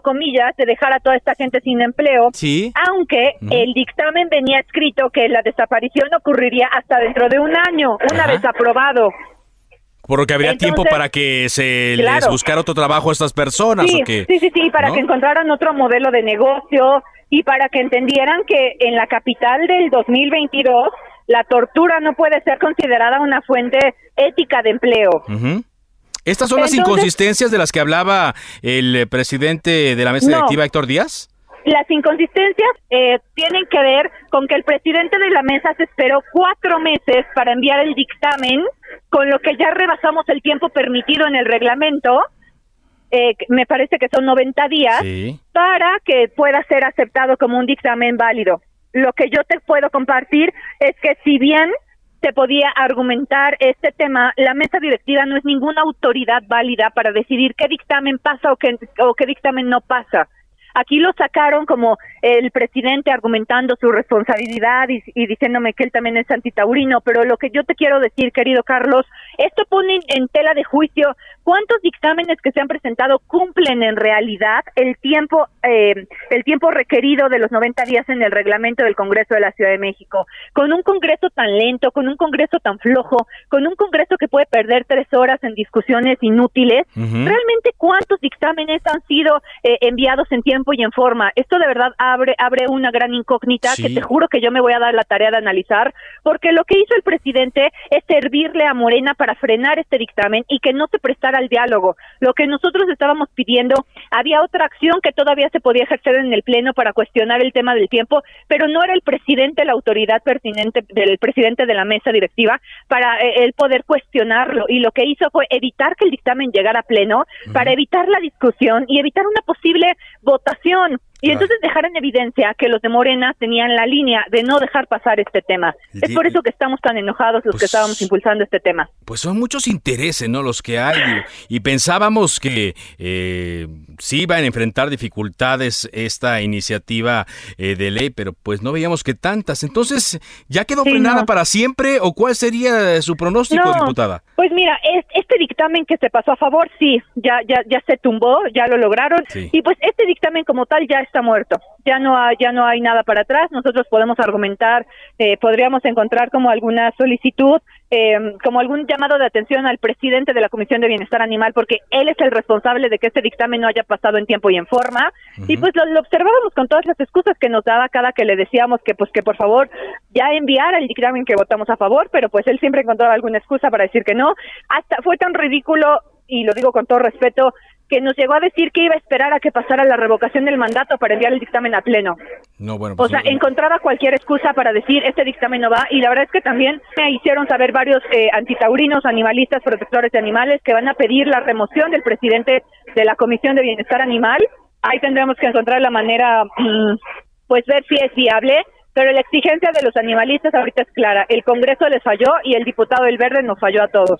Comillas, de dejar a toda esta gente sin empleo, sí. aunque el dictamen venía escrito que la desaparición ocurriría hasta dentro de un año, una vez aprobado. Por lo que habría tiempo para que se les buscara otro trabajo a estas personas. Sí, ¿o qué? sí, sí, sí, para que encontraran otro modelo de negocio y para que entendieran que en la capital del 2022 la tortura no puede ser considerada una fuente ética de empleo. ¿Estas son las inconsistencias de las que hablaba el eh, presidente de la mesa directiva, Héctor Díaz? Las inconsistencias eh, tienen que ver con que el presidente de la mesa se esperó cuatro meses para enviar el dictamen, con lo que ya rebasamos el tiempo permitido en el reglamento, eh, me parece que son 90 días, para que pueda ser aceptado como un dictamen válido. Lo que yo te puedo compartir es que si bien se podía argumentar este tema, la mesa directiva no es ninguna autoridad válida para decidir qué dictamen pasa o qué, o qué dictamen no pasa. Aquí lo sacaron como el presidente argumentando su responsabilidad y, y, diciéndome que él también es antitaurino, pero lo que yo te quiero decir, querido Carlos, esto pone en tela de juicio cuántos dictámenes que se han presentado cumplen en realidad el tiempo eh, el tiempo requerido de los 90 días en el reglamento del Congreso de la Ciudad de México. Con un Congreso tan lento, con un Congreso tan flojo, con un Congreso que puede perder tres horas en discusiones inútiles, realmente cuántos dictámenes han sido eh, enviados en tiempo tiempo y en forma. Esto de verdad abre abre una gran incógnita que te juro que yo me voy a dar la tarea de analizar, porque lo que hizo el presidente es servirle a Morena para frenar este dictamen y que no se prestara al diálogo. Lo que nosotros estábamos pidiendo, había otra acción que todavía se podía ejercer en el pleno para cuestionar el tema del tiempo, pero no era el presidente la autoridad pertinente del presidente de la mesa directiva para eh, él poder cuestionarlo y lo que hizo fue evitar que el dictamen llegara a pleno para evitar la discusión y evitar una posible votación población y entonces dejar en evidencia que los de Morena tenían la línea de no dejar pasar este tema. Es por eso que estamos tan enojados los que Pues estábamos impulsando este tema. Pues son muchos intereses, ¿no? Los que hay. Y pensábamos que eh, sí iban a enfrentar dificultades esta iniciativa eh, de ley, pero pues no veíamos que tantas. Entonces, ¿ya quedó Sí, frenada no. para siempre o cuál sería su pronóstico, No, diputada? Pues mira, es- este dictamen que se pasó a favor, sí, ya, ya, ya se tumbó, ya lo lograron, Sí. y pues este dictamen como tal ya está muerto, ya no hay, ya no hay nada para atrás. Nosotros podemos argumentar, eh, podríamos encontrar como alguna solicitud, eh, como algún llamado de atención al presidente de la Comisión de Bienestar Animal, porque él es el responsable de que este dictamen no haya pasado en tiempo y en forma. Y pues lo, lo observábamos con todas las excusas que nos daba cada que le decíamos que pues que por favor ya enviara el dictamen que votamos a favor, pero pues él siempre encontraba alguna excusa para decir que no. Hasta fue tan ridículo y lo digo con todo respeto que nos llegó a decir que iba a esperar a que pasara la revocación del mandato para enviar el dictamen a pleno. No, bueno, O pues sea, no- encontraba cualquier excusa para decir este dictamen no va y la verdad es que también me hicieron saber varios eh, antitaurinos, animalistas, protectores de animales que van a pedir la remoción del presidente de la Comisión de Bienestar Animal. Ahí tendremos que encontrar la manera, mm, pues ver si es viable. Pero la exigencia de los animalistas ahorita es clara. El Congreso les falló y el diputado del Verde nos falló a todos.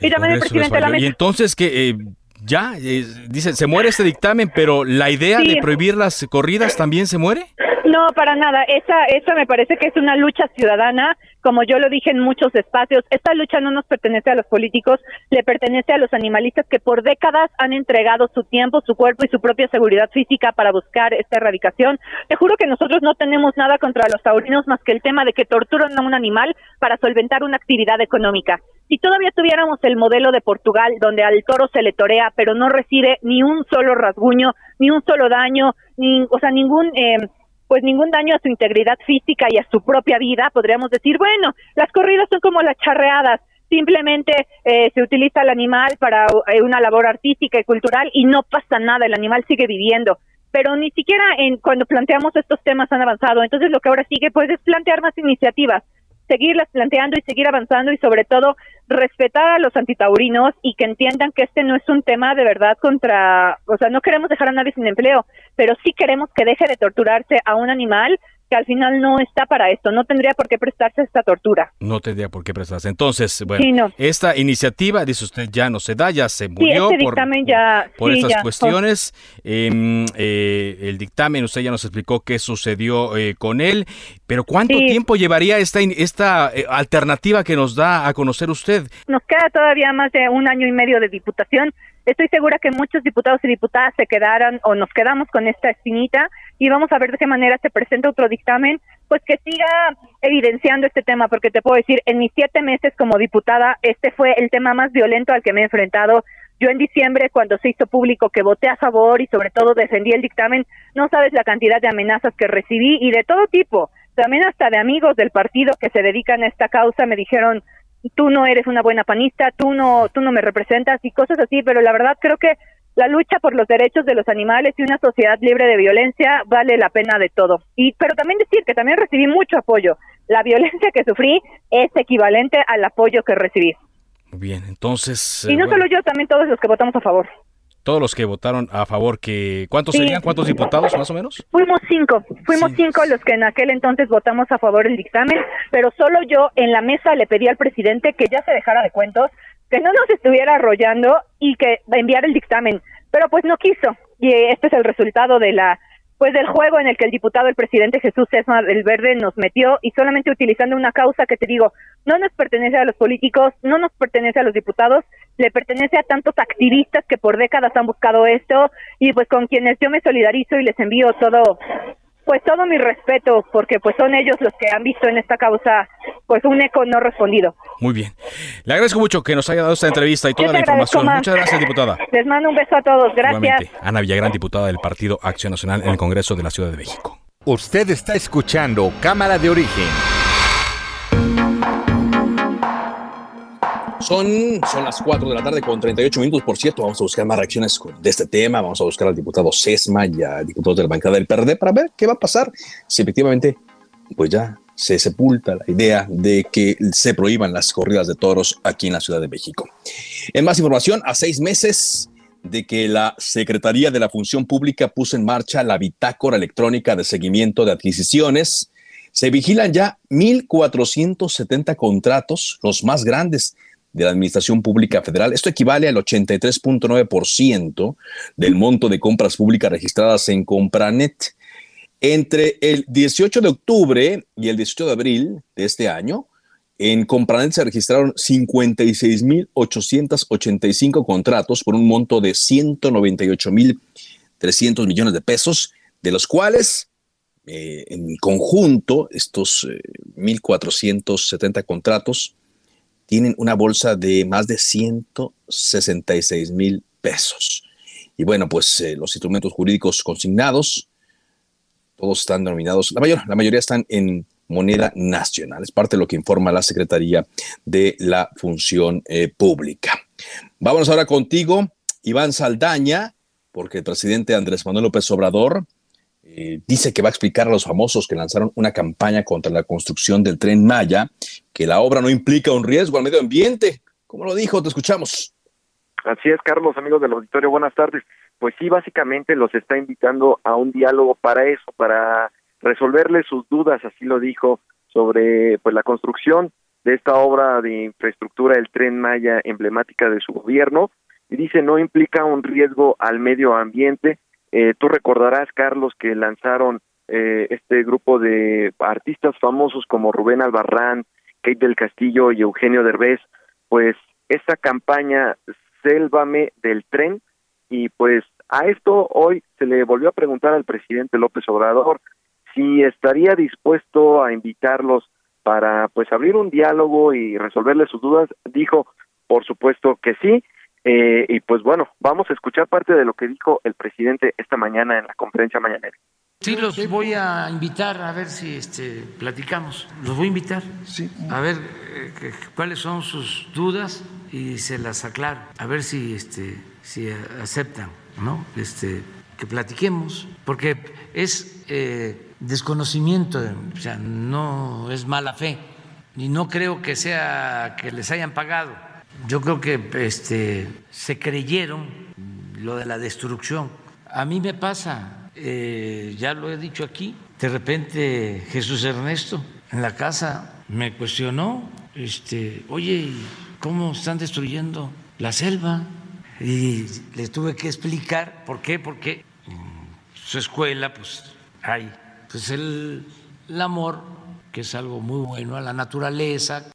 y también el Congreso presidente de la falló. Y mesa. entonces que eh, ya, eh, dice, se muere este dictamen, pero la idea Sí. de prohibir las corridas también se muere. No, para nada. Esa, esa me parece que es una lucha ciudadana, como yo lo dije en muchos espacios. Esta lucha no nos pertenece a los políticos, le pertenece a los animalistas que por décadas han entregado su tiempo, su cuerpo y su propia seguridad física para buscar esta erradicación. Te juro que nosotros no tenemos nada contra los taurinos más que el tema de que torturan a un animal para solventar una actividad económica. Si todavía tuviéramos el modelo de Portugal, donde al toro se le torea, pero no recibe ni un solo rasguño, ni un solo daño, ni, o sea, ningún, eh, pues ningún daño a su integridad física y a su propia vida, podríamos decir, bueno, las corridas son como las charreadas, simplemente eh, se utiliza el animal para eh, una labor artística y cultural y no pasa nada, el animal sigue viviendo. Pero ni siquiera en cuando planteamos estos temas han avanzado. Entonces lo que ahora sigue pues es plantear más iniciativas, seguirlas planteando y seguir avanzando y sobre todo respetar a los antitaurinos y que entiendan que este no es un tema de verdad contra, o sea, no queremos dejar a nadie sin empleo, pero sí queremos que deje de torturarse a un animal que al final no está para esto, no tendría por qué prestarse a esta tortura. No tendría por qué prestarse. Entonces, bueno, Sí, no. esta iniciativa, dice usted, ya no se da, ya se murió sí, este por, ya, por sí, estas ya, cuestiones. Em, eh, el dictamen, usted ya nos explicó qué sucedió eh, con él, pero ¿cuánto tiempo llevaría esta, esta eh, alternativa que nos da a conocer usted? Nos queda todavía más de un año y medio de diputación. Estoy segura que muchos diputados y diputadas se quedaran o nos quedamos con esta espinita y vamos a ver de qué manera se presenta otro dictamen, pues que siga evidenciando este tema, porque te puedo decir, en mis siete meses como diputada, este fue el tema más violento al que me he enfrentado. Yo en diciembre, cuando se hizo público que voté a favor y sobre todo defendí el dictamen, no sabes la cantidad de amenazas que recibí y de todo tipo. También hasta de amigos del partido que se dedican a esta causa me dijeron, tú no eres una buena panista, tú no, tú no me representas y cosas así, pero la verdad creo que la lucha por los derechos de los animales y una sociedad libre de violencia vale la pena de todo. Y pero también decir que también recibí mucho apoyo. La violencia que sufrí es equivalente al apoyo que recibí. Muy bien, entonces, Y eh, no bueno, solo yo, también todos los que votamos a favor. Todos los que votaron a favor, que ¿cuántos Sí. serían? ¿Cuántos diputados más o menos? Fuimos cinco, fuimos cinco los que en aquel entonces votamos a favor del dictamen, pero solo yo en la mesa le pedí al presidente que ya se dejara de cuentos, que no nos estuviera arrollando y que enviara el dictamen, pero pues no quiso. Y este es el resultado de la pues del juego en el que el diputado, el presidente Jesús Esma del Verde nos metió y solamente utilizando una causa que te digo, no nos pertenece a los políticos, no nos pertenece a los diputados, le pertenece a tantos activistas que por décadas han buscado esto y pues con quienes yo me solidarizo y les envío todo pues todo mi respeto porque pues son ellos los que han visto en esta causa pues un eco no respondido. Muy bien. Le agradezco mucho que nos haya dado esta entrevista y toda Yo la información. más. Muchas gracias, diputada. Les mando un beso a todos. Gracias. Igualmente, Ana Villagrán, diputada del Partido Acción Nacional en el Congreso de la Ciudad de México. Usted está escuchando Cámara de Origen. Son, son las 4 de la tarde con 38 minutos. Por cierto, vamos a buscar más reacciones de este tema. Vamos a buscar al diputado Sesma y a diputados de la bancada del PRD para ver qué va a pasar si efectivamente, pues ya se sepulta la idea de que se prohíban las corridas de toros aquí en la Ciudad de México. En más información, a seis meses de que la Secretaría de la Función Pública puso en marcha la bitácora electrónica de seguimiento de adquisiciones, se vigilan ya 1.470 contratos, los más grandes de la Administración Pública Federal. Esto equivale al 83.9% del monto de compras públicas registradas en Compranet. Entre el 18 de octubre y el 18 de abril de este año, en Compranet se registraron 56.885 contratos por un monto de 198.300 millones de pesos, de los cuales eh, en conjunto estos eh, 1.470 contratos tienen una bolsa de más de 166 mil pesos. Y bueno, pues eh, los instrumentos jurídicos consignados, todos están denominados, la, mayor, la mayoría están en moneda nacional. Es parte de lo que informa la Secretaría de la Función eh, Pública. Vámonos ahora contigo, Iván Saldaña, porque el presidente Andrés Manuel López Obrador eh, dice que va a explicar a los famosos que lanzaron una campaña contra la construcción del tren Maya, que la obra no implica un riesgo al medio ambiente. ¿Cómo lo dijo? Te escuchamos. Así es, Carlos, amigos del auditorio, buenas tardes. Pues sí, básicamente los está invitando a un diálogo para eso, para resolverle sus dudas, así lo dijo, sobre pues la construcción de esta obra de infraestructura del tren Maya emblemática de su gobierno. Y dice, no implica un riesgo al medio ambiente. Eh, tú recordarás, Carlos, que lanzaron eh, este grupo de artistas famosos como Rubén Albarrán, Kate del Castillo y Eugenio Derbez, pues esta campaña Sélvame del tren y pues a esto hoy se le volvió a preguntar al presidente López Obrador si estaría dispuesto a invitarlos para pues abrir un diálogo y resolverle sus dudas, dijo por supuesto que sí, eh, y pues bueno, vamos a escuchar parte de lo que dijo el presidente esta mañana en la conferencia mañanera. Sí, los voy a invitar a ver si este, platicamos. Los voy a invitar. A ver eh, que- cuáles son sus dudas y se las aclaro. A ver si, este, si aceptan, ¿no? Este, que platiquemos. Porque es eh, desconocimiento, o sea, no es mala fe. Y no creo que sea que les hayan pagado. Yo creo que este, se creyeron lo de la destrucción. A mí me pasa, eh, ya lo he dicho aquí, de repente Jesús Ernesto en la casa me cuestionó, este, oye, ¿y ¿cómo están destruyendo la selva? Y le tuve que explicar por qué, porque su escuela pues hay pues el, el amor, que es algo muy bueno, a la naturaleza,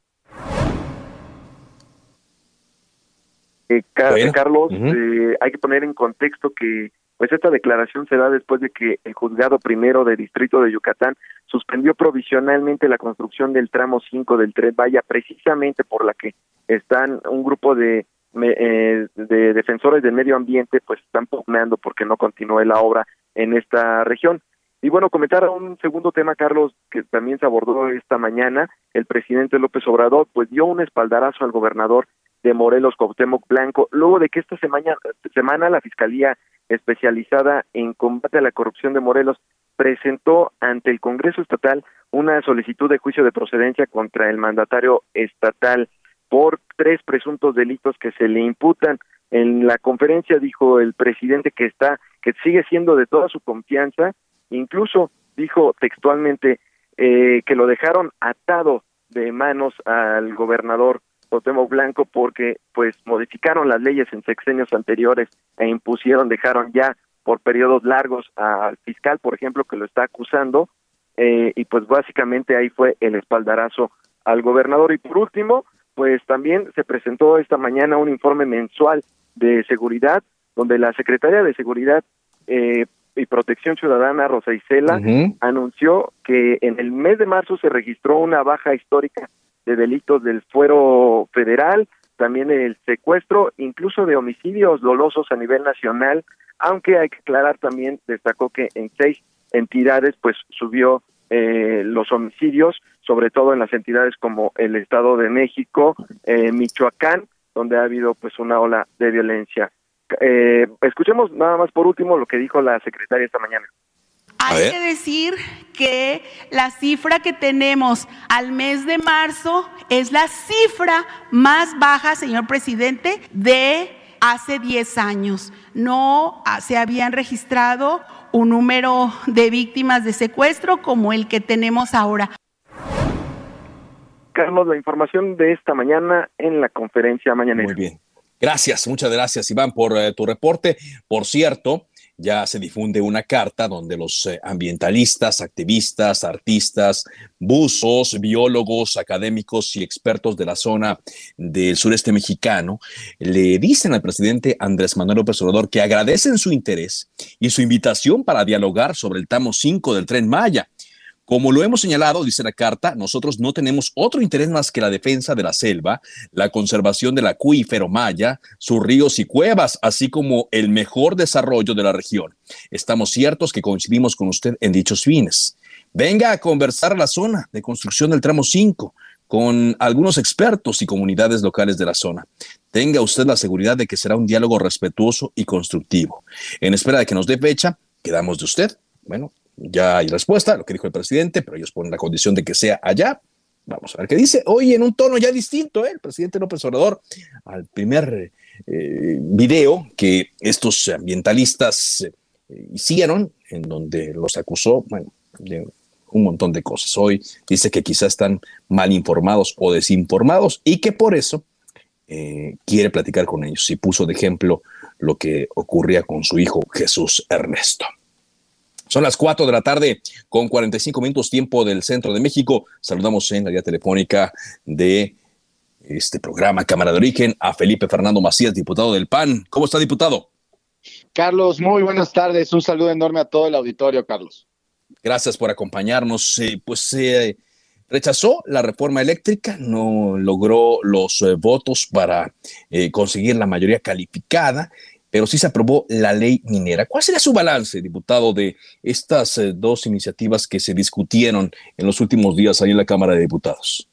Eh, Bueno. Carlos, eh, hay que poner en contexto que pues esta declaración se da después de que el juzgado primero de distrito de Yucatán suspendió provisionalmente la construcción del tramo 5 del tren Vaya, precisamente por la que están un grupo de eh, de defensores del medio ambiente pues están pugnando porque no continúe la obra en esta región. Y bueno, comentar un segundo tema, Carlos, que también se abordó esta mañana. El presidente López Obrador pues dio un espaldarazo al gobernador de Morelos, Cuauhtémoc Blanco, luego de que esta semana, semana la Fiscalía especializada en combate a la corrupción de Morelos presentó ante el Congreso Estatal una solicitud de juicio de procedencia contra el mandatario estatal por tres presuntos delitos que se le imputan. En la conferencia dijo el presidente que está, que sigue siendo de toda su confianza, incluso dijo textualmente eh, que lo dejaron atado de manos al gobernador Cuauhtémoc Blanco porque pues modificaron las leyes en sexenios anteriores e impusieron, dejaron ya por periodos largos al fiscal, por ejemplo, que lo está acusando, eh, y pues básicamente ahí fue el espaldarazo al gobernador. Y por último, pues también se presentó esta mañana un informe mensual de seguridad, donde la Secretaría de Seguridad eh, y Protección Ciudadana, Rosa Isela, anunció que en el mes de marzo se registró una baja histórica de delitos del fuero federal, también el secuestro, incluso de homicidios dolosos a nivel nacional, aunque hay que aclarar también, destacó que en seis entidades pues subió eh, los homicidios, sobre todo en las entidades como el Estado de México, eh, Michoacán, donde ha habido pues una ola de violencia. Eh, escuchemos nada más por último lo que dijo la secretaria esta mañana. Hay que decir que la cifra que tenemos al mes de marzo es la cifra más baja, señor presidente, de hace 10 años. No se habían registrado un número de víctimas de secuestro como el que tenemos ahora. Carlos, la información de esta mañana en la conferencia mañana. Muy bien. Gracias, muchas gracias Iván por eh, tu reporte. Por cierto, ya se difunde una carta donde los eh, ambientalistas, activistas, artistas, buzos, biólogos, académicos y expertos de la zona del sureste mexicano le dicen al presidente Andrés Manuel López Obrador que agradecen su interés y su invitación para dialogar sobre el tramo 5 del tren Maya como lo hemos señalado, dice la carta, nosotros no tenemos otro interés más que la defensa de la selva, la conservación del acuífero maya, sus ríos y cuevas, así como el mejor desarrollo de la región. Estamos ciertos que coincidimos con usted en dichos fines. Venga a conversar a la zona de construcción del tramo 5 con algunos expertos y comunidades locales de la zona. Tenga usted la seguridad de que será un diálogo respetuoso y constructivo. En espera de que nos dé fecha, quedamos de usted. Bueno, ya hay respuesta, lo que dijo el presidente, pero ellos ponen la condición de que sea allá. Vamos a ver qué dice. Hoy en un tono ya distinto, ¿eh? el presidente López Obrador, al primer eh, video que estos ambientalistas eh, hicieron, en donde los acusó, bueno, de un montón de cosas. Hoy dice que quizás están mal informados o desinformados y que por eso quiere platicar con ellos y puso de ejemplo lo que ocurría con su hijo Jesús Ernesto. Son las 4 de la tarde con 45 minutos tiempo del centro de México. Saludamos en la vía telefónica de este programa Cámara de Origen a Felipe Fernando Macías, diputado del PAN. ¿Cómo está, diputado? Carlos, muy buenas tardes. Un saludo enorme a todo el auditorio, Carlos. Gracias por acompañarnos. Eh, pues se rechazó la reforma eléctrica, no logró los eh, votos para eh, conseguir la mayoría calificada pero sí se aprobó la ley minera. ¿Cuál sería su balance, diputado, de estas eh, dos iniciativas que se discutieron en los últimos días ahí en la Cámara de Diputados?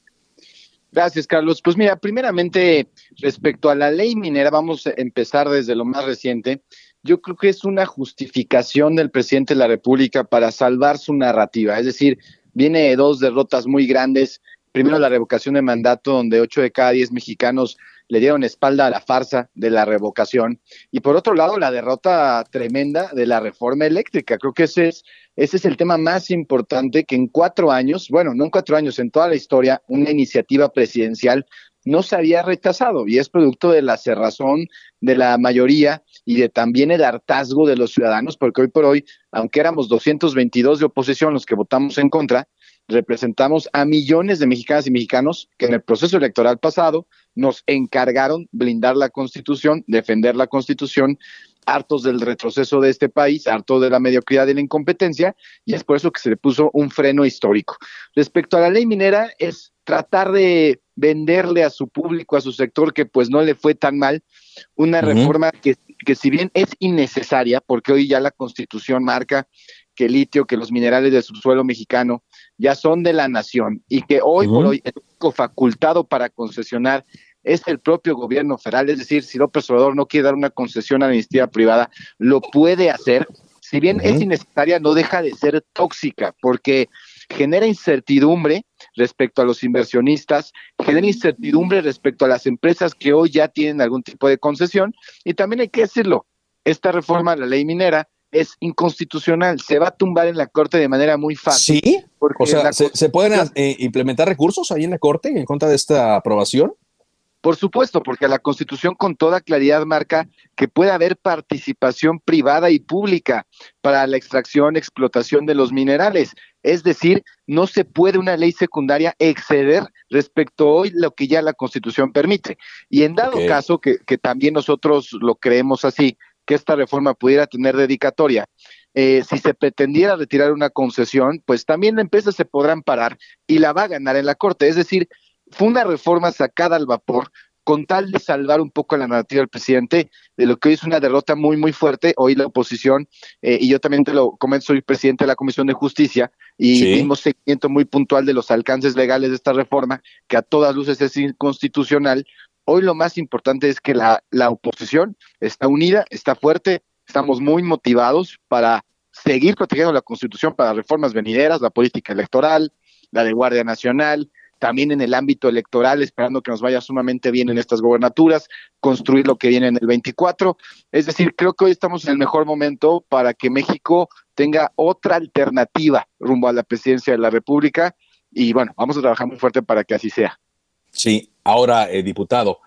Gracias, Carlos. Pues mira, primeramente, respecto a la ley minera, vamos a empezar desde lo más reciente. Yo creo que es una justificación del presidente de la República para salvar su narrativa. Es decir, viene de dos derrotas muy grandes. Primero, la revocación de mandato, donde ocho de cada diez mexicanos le dieron espalda a la farsa de la revocación. Y por otro lado, la derrota tremenda de la reforma eléctrica. Creo que ese es, ese es el tema más importante que en cuatro años, bueno, no en cuatro años, en toda la historia, una iniciativa presidencial no se había rechazado y es producto de la cerrazón de la mayoría y de también el hartazgo de los ciudadanos, porque hoy por hoy, aunque éramos 222 de oposición los que votamos en contra, representamos a millones de mexicanas y mexicanos que en el proceso electoral pasado nos encargaron blindar la Constitución, defender la Constitución, hartos del retroceso de este país, hartos de la mediocridad y la incompetencia, y es por eso que se le puso un freno histórico. Respecto a la ley minera, es tratar de venderle a su público, a su sector, que pues no le fue tan mal, una reforma que, que si bien es innecesaria, porque hoy ya la Constitución marca que el litio, que los minerales del subsuelo mexicano ya son de la nación y que hoy por hoy el único facultado para concesionar es el propio gobierno federal, es decir, si López Obrador no quiere dar una concesión a la iniciativa privada, lo puede hacer, si bien es innecesaria, no deja de ser tóxica, porque genera incertidumbre respecto a los inversionistas, genera incertidumbre respecto a las empresas que hoy ya tienen algún tipo de concesión, y también hay que decirlo, esta reforma a la ley minera es inconstitucional, se va a tumbar en la Corte de manera muy fácil. ¿Sí? o sea, ¿se, pueden eh, implementar recursos ahí en la Corte en contra de esta aprobación? Por supuesto, porque la Constitución con toda claridad marca que puede haber participación privada y pública para la extracción, explotación de los minerales. Es decir, no se puede una ley secundaria exceder respecto a hoy lo que ya la Constitución permite. Y en dado caso, que, que también nosotros lo creemos así, que esta reforma pudiera tener dedicatoria. Eh, si se pretendiera retirar una concesión, pues también las empresas se podrán parar y la va a ganar en la Corte. Es decir, fue una reforma sacada al vapor con tal de salvar un poco la narrativa del presidente de lo que hoy es una derrota muy, muy fuerte. Hoy la oposición, eh, y yo también te lo comento, soy presidente de la Comisión de Justicia y Sí. dimos seguimiento muy puntual de los alcances legales de esta reforma, que a todas luces es inconstitucional. Hoy lo más importante es que la, la oposición está unida, está fuerte, estamos muy motivados para seguir protegiendo la Constitución para reformas venideras, la política electoral, la de Guardia Nacional, también en el ámbito electoral, esperando que nos vaya sumamente bien en estas gobernaturas, construir lo que viene en el 24. Es decir, creo que hoy estamos en el mejor momento para que México tenga otra alternativa rumbo a la presidencia de la República y bueno, vamos a trabajar muy fuerte para que así sea. Sí, ahora, eh, diputado,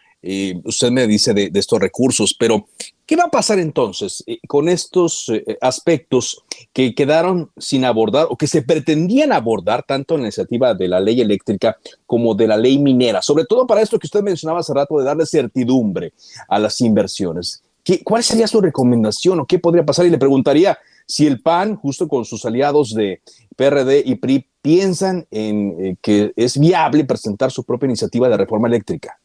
usted me dice de, de estos recursos, pero ¿qué va a pasar entonces eh, con estos eh, aspectos que quedaron sin abordar o que se pretendían abordar tanto en la iniciativa de la ley eléctrica como de la ley minera? Sobre todo para esto que usted mencionaba hace rato de darle certidumbre a las inversiones. ¿Qué, ¿Cuál sería su recomendación o qué podría pasar? Y le preguntaría si el PAN, justo con sus aliados de PRD y PRI, piensan en eh, que es viable presentar su propia iniciativa de reforma eléctrica.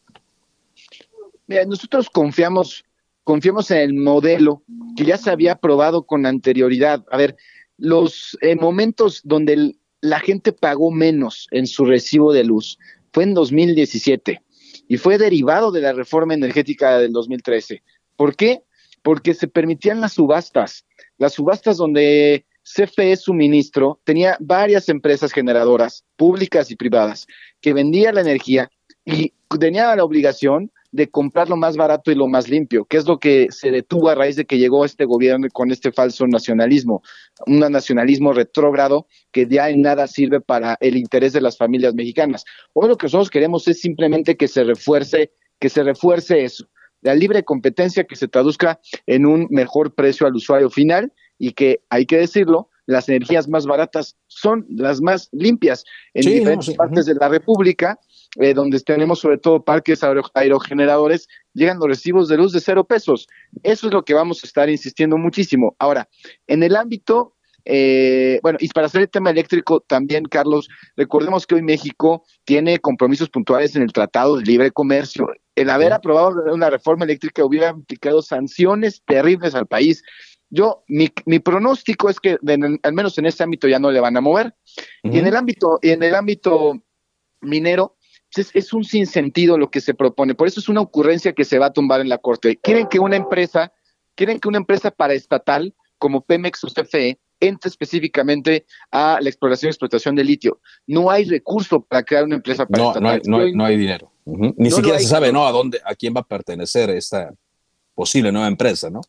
Mira, nosotros confiamos, confiamos en el modelo que ya se había aprobado con anterioridad. A ver, los eh, momentos donde la gente pagó menos en su recibo de luz fue en 2017 y fue derivado de la reforma energética del 2013. ¿Por qué? Porque se permitían las subastas, las subastas donde CFE Suministro tenía varias empresas generadoras, públicas y privadas, que vendían la energía y tenía la obligación de comprar lo más barato y lo más limpio, que es lo que se detuvo a raíz de que llegó este gobierno con este falso nacionalismo, un nacionalismo retrógrado que ya en nada sirve para el interés de las familias mexicanas. Hoy lo que nosotros queremos es simplemente que se refuerce, que se refuerce eso, la libre competencia que se traduzca en un mejor precio al usuario final y que, hay que decirlo, las energías más baratas son las más limpias en Sí, no, diferentes sí, partes de la República, eh, donde tenemos sobre todo parques aero- aerogeneradores, llegan los recibos de luz de cero pesos. Eso es lo que vamos a estar insistiendo muchísimo. Ahora, en el ámbito, eh, bueno, y para hacer el tema eléctrico también, Carlos, recordemos que hoy México tiene compromisos puntuales en el Tratado de Libre Comercio. El haber aprobado una reforma eléctrica hubiera implicado sanciones terribles al país. Yo, mi, mi pronóstico es que al menos en ese ámbito ya no le van a mover. Y en el ámbito, y en el ámbito minero, pues es, es un sinsentido lo que se propone. Por eso es una ocurrencia que se va a tumbar en la corte. Quieren que una empresa, quieren que una empresa paraestatal como Pemex o CFE entre específicamente a la exploración y explotación de litio. No hay recurso para crear una empresa paraestatal. no, hay, no, hay, no hay dinero. Ni siquiera se sabe, ¿no? A dónde, a quién va a pertenecer esta posible nueva empresa, ¿no?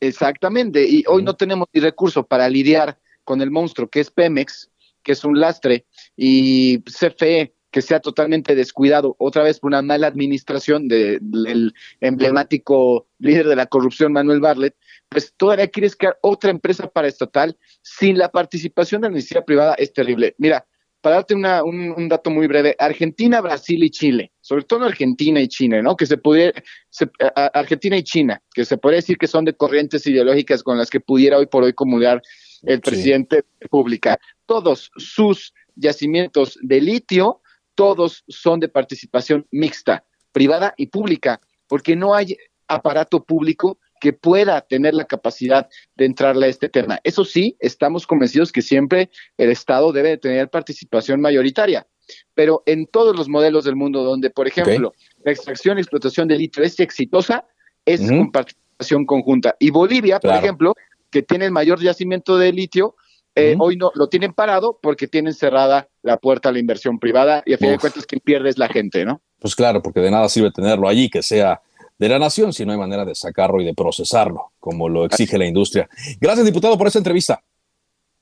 Exactamente, y hoy no tenemos ni recurso para lidiar con el monstruo que es Pemex, que es un lastre, y CFE, que sea totalmente descuidado, otra vez por una mala administración de- del emblemático líder de la corrupción, Manuel Barlet, pues todavía quieres crear otra empresa paraestatal sin la participación de la iniciativa privada, es terrible. Mira, para darte una- un, un dato muy breve, Argentina, Brasil y Chile, sobre todo Argentina y China, ¿no? Que se pudiera, se- a- Argentina y China, que se podría decir que son de corrientes ideológicas con las que pudiera hoy por hoy comulgar el presidente de la República. Todos sus yacimientos de litio, todos son de participación mixta, privada y pública, porque no hay aparato público que pueda tener la capacidad de entrarle a este tema. Eso sí, estamos convencidos que siempre el Estado debe de tener participación mayoritaria, pero en todos los modelos del mundo donde, por ejemplo, la extracción y explotación de litio es exitosa, es con participación conjunta. Y Bolivia, por ejemplo, que tiene el mayor yacimiento de litio, eh, hoy no lo tienen parado porque tienen cerrada la puerta a la inversión privada y a fin de cuentas quien pierde es la gente, ¿no? Pues claro, porque de nada sirve tenerlo allí, que sea de la nación, si no hay manera de sacarlo y de procesarlo, como lo exige la industria. Gracias, diputado, por esta entrevista.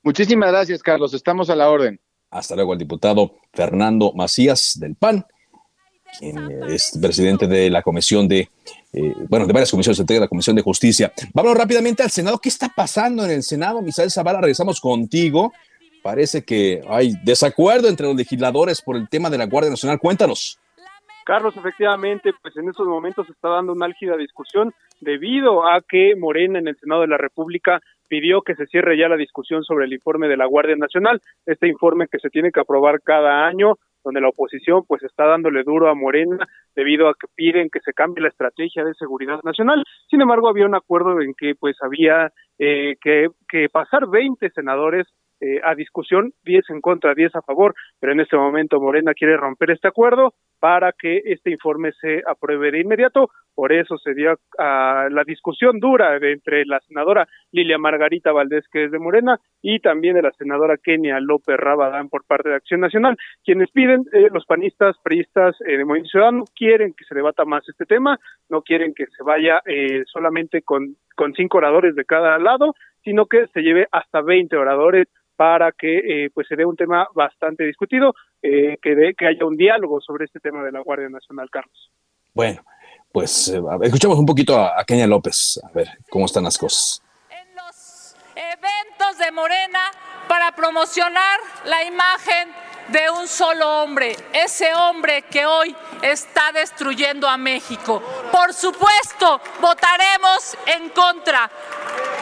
Muchísimas gracias, Carlos. Estamos a la orden. Hasta luego, el diputado Fernando Macías del PAN, quien es presidente de la comisión de, eh, bueno, de varias comisiones, entre la Comisión de Justicia. Vamos rápidamente al Senado. ¿Qué está pasando en el Senado? Misael Zavala, regresamos contigo. Parece que hay desacuerdo entre los legisladores por el tema de la Guardia Nacional. Cuéntanos. Carlos, efectivamente, pues en estos momentos se está dando una álgida discusión debido a que Morena en el Senado de la República pidió que se cierre ya la discusión sobre el informe de la Guardia Nacional, este informe que se tiene que aprobar cada año donde la oposición pues está dándole duro a Morena debido a que piden que se cambie la estrategia de seguridad nacional. Sin embargo, había un acuerdo en que pues había eh, que, que pasar 20 senadores eh, a discusión, 10 en contra, 10 a favor, pero en este momento Morena quiere romper este acuerdo para que este informe se apruebe de inmediato. Por eso se dio a la discusión dura entre la senadora Lilia Margarita Valdés, que es de Morena, y también de la senadora Kenia López Rabadán por parte de Acción Nacional, quienes piden, eh, los panistas, priistas eh, de Movimiento Ciudadano, quieren que se debata más este tema, no quieren que se vaya eh, solamente con, con cinco oradores de cada lado, sino que se lleve hasta 20 oradores para que eh, pues se dé un tema bastante discutido, eh, que, de, que haya un diálogo sobre este tema de la Guardia Nacional, Carlos. Bueno, pues eh, escuchamos un poquito a, a Kenia López, a ver cómo están las cosas. Eventos de Morena para promocionar la imagen de un solo hombre, ese hombre que hoy está destruyendo a México. Por supuesto, votaremos en contra.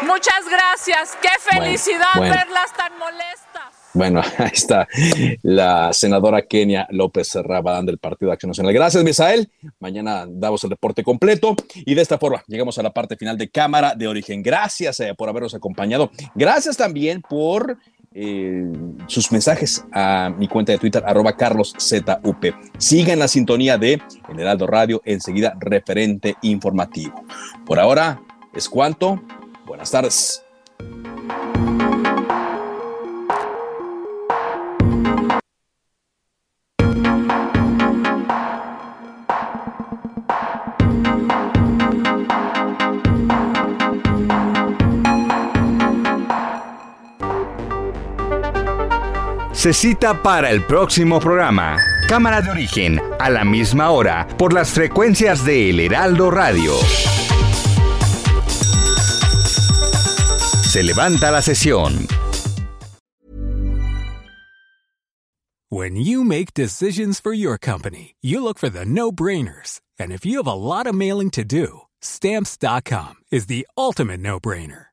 Muchas gracias. Qué felicidad Bueno, bueno. verlas tan molestas. Bueno, ahí está la senadora Kenia López Rabadán del Partido de Acción Nacional. Gracias, Misael. Mañana damos el reporte completo y de esta forma llegamos a la parte final de Cámara de Origen. Gracias eh, por habernos acompañado. Gracias también por eh, sus mensajes a mi cuenta de Twitter, arroba carloszup. Sigan la sintonía de El Radio, enseguida referente informativo. Por ahora es cuanto. Buenas tardes. Se cita para el próximo programa. Cámara de origen, a la misma hora, por las frecuencias de El Heraldo Radio. Se levanta la sesión. When you make decisions for your company, you look for the no brainers. And if you have a lot of mailing to do, stamps.com is the ultimate no brainer.